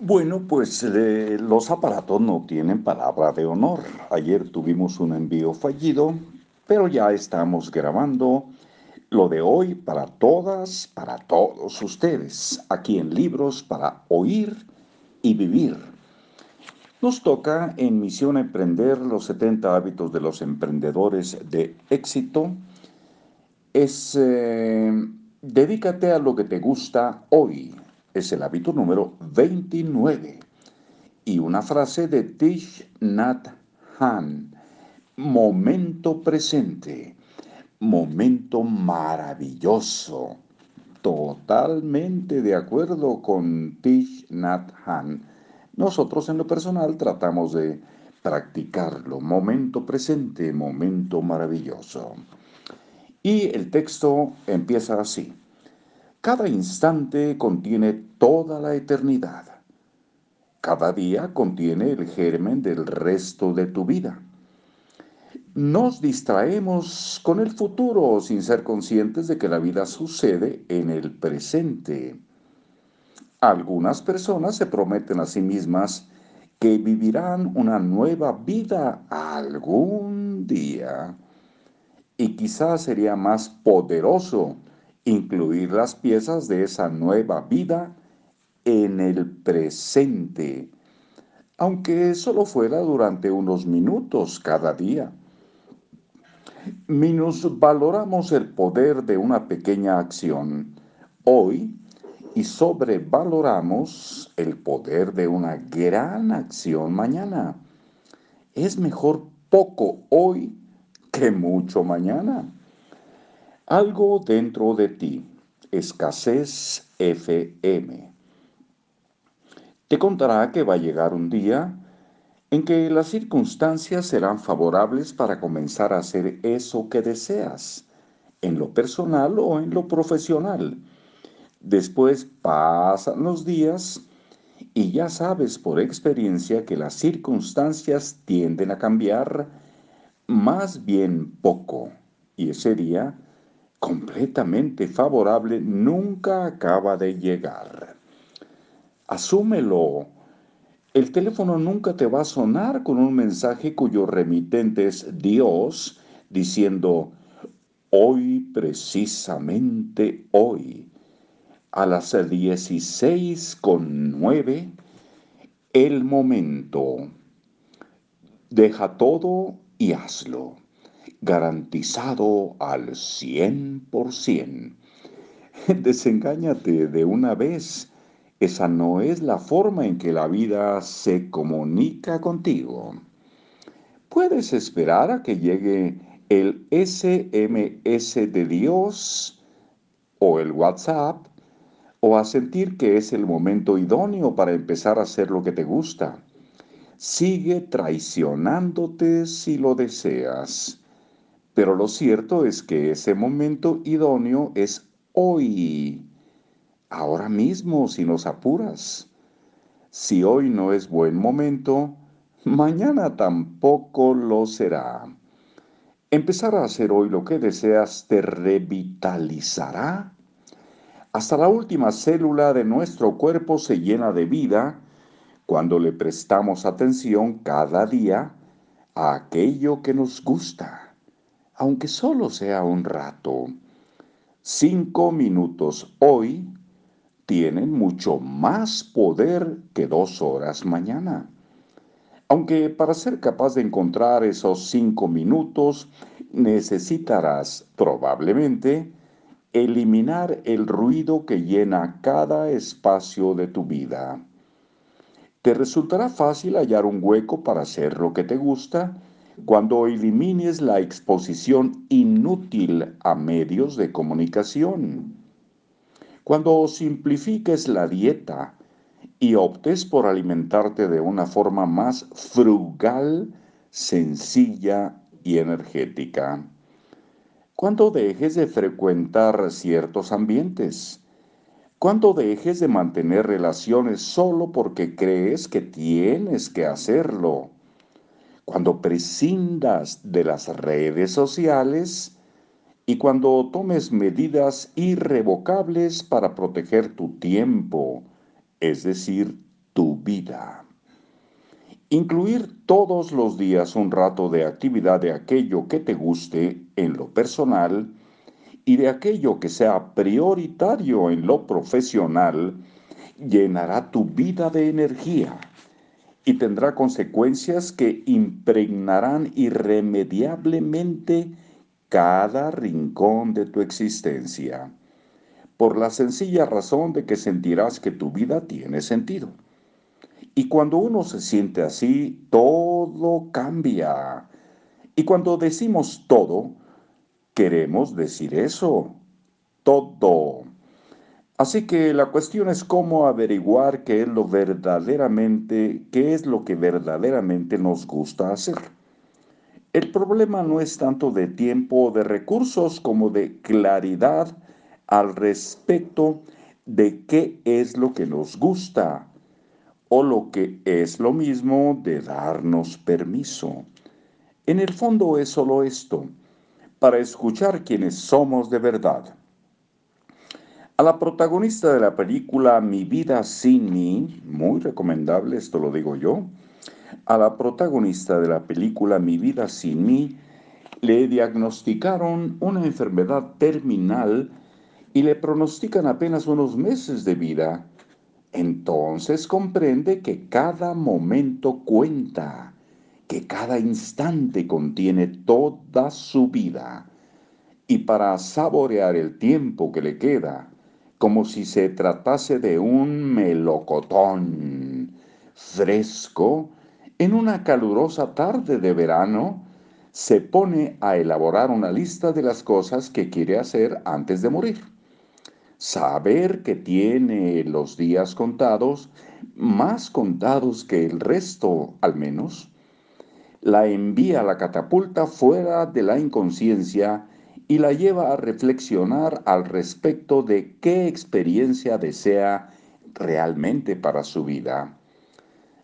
Bueno, pues eh, los aparatos no tienen palabra de honor. Ayer tuvimos un envío fallido, pero ya estamos grabando lo de hoy para todas, para todos ustedes, aquí en Libros para Oír y Vivir. Nos toca en Misión Emprender los 70 hábitos de los emprendedores de éxito. Es eh, dedícate a lo que te gusta hoy es el hábito número 29. Y una frase de Tish Nat Han, momento presente, momento maravilloso. Totalmente de acuerdo con Tish Nat Han. Nosotros en lo personal tratamos de practicarlo, momento presente, momento maravilloso. Y el texto empieza así. Cada instante contiene toda la eternidad. Cada día contiene el germen del resto de tu vida. Nos distraemos con el futuro sin ser conscientes de que la vida sucede en el presente. Algunas personas se prometen a sí mismas que vivirán una nueva vida algún día. Y quizás sería más poderoso incluir las piezas de esa nueva vida en el presente, aunque solo fuera durante unos minutos cada día. valoramos el poder de una pequeña acción hoy y sobrevaloramos el poder de una gran acción mañana. Es mejor poco hoy que mucho mañana. Algo dentro de ti, escasez FM. Te contará que va a llegar un día en que las circunstancias serán favorables para comenzar a hacer eso que deseas, en lo personal o en lo profesional. Después pasan los días y ya sabes por experiencia que las circunstancias tienden a cambiar más bien poco y ese día completamente favorable nunca acaba de llegar. Asúmelo. El teléfono nunca te va a sonar con un mensaje cuyo remitente es Dios diciendo, hoy precisamente hoy, a las 16 con 9, el momento. Deja todo y hazlo garantizado al 100%. Desengáñate de una vez. Esa no es la forma en que la vida se comunica contigo. Puedes esperar a que llegue el SMS de Dios o el WhatsApp o a sentir que es el momento idóneo para empezar a hacer lo que te gusta. Sigue traicionándote si lo deseas. Pero lo cierto es que ese momento idóneo es hoy, ahora mismo, si nos apuras. Si hoy no es buen momento, mañana tampoco lo será. Empezar a hacer hoy lo que deseas te revitalizará. Hasta la última célula de nuestro cuerpo se llena de vida cuando le prestamos atención cada día a aquello que nos gusta aunque solo sea un rato. Cinco minutos hoy tienen mucho más poder que dos horas mañana. Aunque para ser capaz de encontrar esos cinco minutos necesitarás probablemente eliminar el ruido que llena cada espacio de tu vida. Te resultará fácil hallar un hueco para hacer lo que te gusta cuando elimines la exposición inútil a medios de comunicación, cuando simplifiques la dieta y optes por alimentarte de una forma más frugal, sencilla y energética, cuando dejes de frecuentar ciertos ambientes, cuando dejes de mantener relaciones solo porque crees que tienes que hacerlo, cuando prescindas de las redes sociales y cuando tomes medidas irrevocables para proteger tu tiempo, es decir, tu vida. Incluir todos los días un rato de actividad de aquello que te guste en lo personal y de aquello que sea prioritario en lo profesional llenará tu vida de energía y tendrá consecuencias que impregnarán irremediablemente cada rincón de tu existencia, por la sencilla razón de que sentirás que tu vida tiene sentido. Y cuando uno se siente así, todo cambia. Y cuando decimos todo, queremos decir eso, todo. Así que la cuestión es cómo averiguar qué es lo verdaderamente, qué es lo que verdaderamente nos gusta hacer. El problema no es tanto de tiempo o de recursos como de claridad al respecto de qué es lo que nos gusta o lo que es lo mismo de darnos permiso. En el fondo es solo esto, para escuchar quienes somos de verdad. A la protagonista de la película Mi vida sin mí, muy recomendable, esto lo digo yo, a la protagonista de la película Mi vida sin mí, le diagnosticaron una enfermedad terminal y le pronostican apenas unos meses de vida. Entonces comprende que cada momento cuenta, que cada instante contiene toda su vida. Y para saborear el tiempo que le queda, como si se tratase de un melocotón fresco, en una calurosa tarde de verano, se pone a elaborar una lista de las cosas que quiere hacer antes de morir. Saber que tiene los días contados, más contados que el resto al menos, la envía a la catapulta fuera de la inconsciencia y la lleva a reflexionar al respecto de qué experiencia desea realmente para su vida.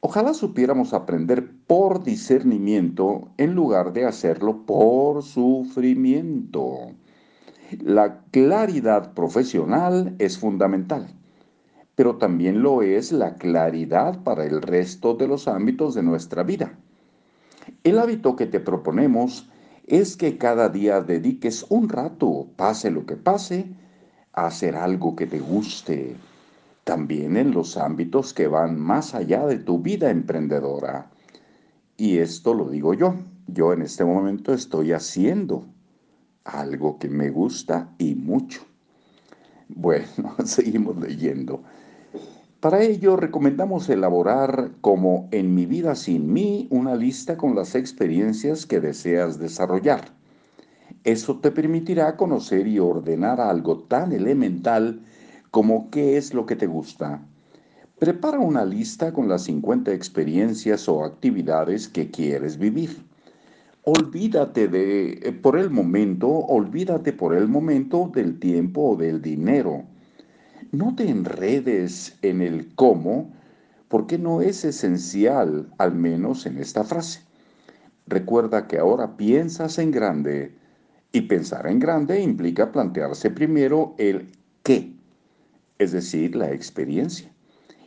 Ojalá supiéramos aprender por discernimiento en lugar de hacerlo por sufrimiento. La claridad profesional es fundamental, pero también lo es la claridad para el resto de los ámbitos de nuestra vida. El hábito que te proponemos es que cada día dediques un rato, pase lo que pase, a hacer algo que te guste, también en los ámbitos que van más allá de tu vida emprendedora. Y esto lo digo yo, yo en este momento estoy haciendo algo que me gusta y mucho. Bueno, seguimos leyendo. Para ello recomendamos elaborar como en mi vida sin mí una lista con las experiencias que deseas desarrollar. Eso te permitirá conocer y ordenar algo tan elemental como qué es lo que te gusta. Prepara una lista con las 50 experiencias o actividades que quieres vivir. Olvídate de, eh, por el momento, olvídate por el momento del tiempo o del dinero no te enredes en el cómo, porque no es esencial, al menos en esta frase. Recuerda que ahora piensas en grande y pensar en grande implica plantearse primero el qué, es decir, la experiencia,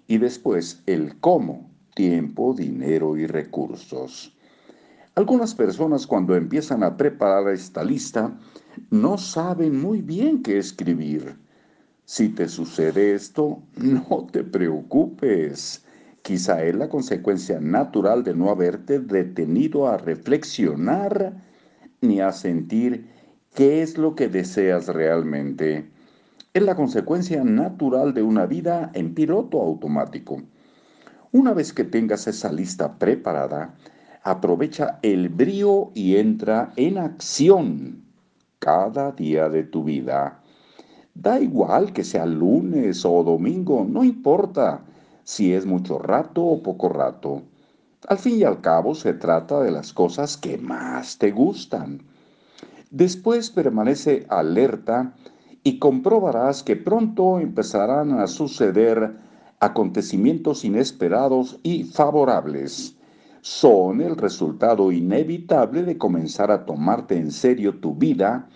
y después el cómo, tiempo, dinero y recursos. Algunas personas cuando empiezan a preparar esta lista no saben muy bien qué escribir si te sucede esto, no te preocupes. Quizá es la consecuencia natural de no haberte detenido a reflexionar ni a sentir qué es lo que deseas realmente. Es la consecuencia natural de una vida en piloto automático. Una vez que tengas esa lista preparada, aprovecha el brío y entra en acción cada día de tu vida. Da igual que sea lunes o domingo, no importa si es mucho rato o poco rato. Al fin y al cabo se trata de las cosas que más te gustan. Después permanece alerta y comprobarás que pronto empezarán a suceder acontecimientos inesperados y favorables. Son el resultado inevitable de comenzar a tomarte en serio tu vida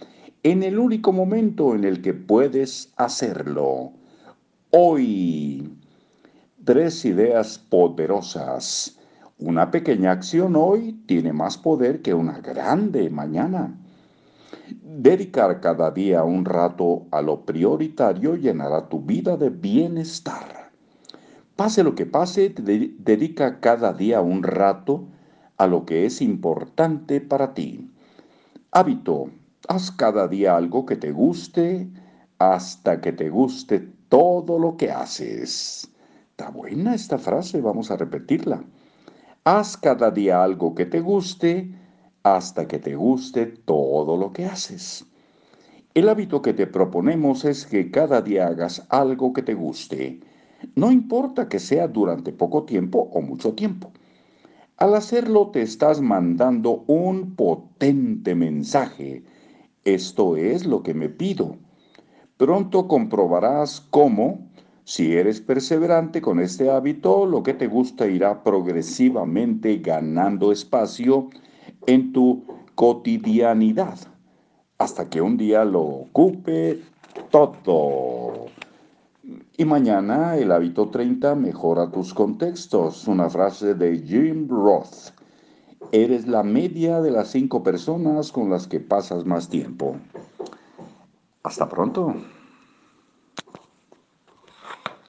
en el único momento en el que puedes hacerlo. Hoy. tres ideas poderosas. Una pequeña acción hoy tiene más poder que una grande mañana. Dedicar cada día un rato a lo prioritario llenará tu vida de bienestar. Pase lo que pase, dedica cada día un rato a lo que es importante para ti. Hábito. Haz cada día algo que te guste hasta que te guste todo lo que haces. Está buena esta frase, vamos a repetirla. Haz cada día algo que te guste hasta que te guste todo lo que haces. El hábito que te proponemos es que cada día hagas algo que te guste, no importa que sea durante poco tiempo o mucho tiempo. Al hacerlo te estás mandando un potente mensaje. Esto es lo que me pido. Pronto comprobarás cómo, si eres perseverante con este hábito, lo que te gusta irá progresivamente ganando espacio en tu cotidianidad, hasta que un día lo ocupe todo. Y mañana el hábito 30 mejora tus contextos. Una frase de Jim Roth. Eres la media de las cinco personas con las que pasas más tiempo. Hasta pronto.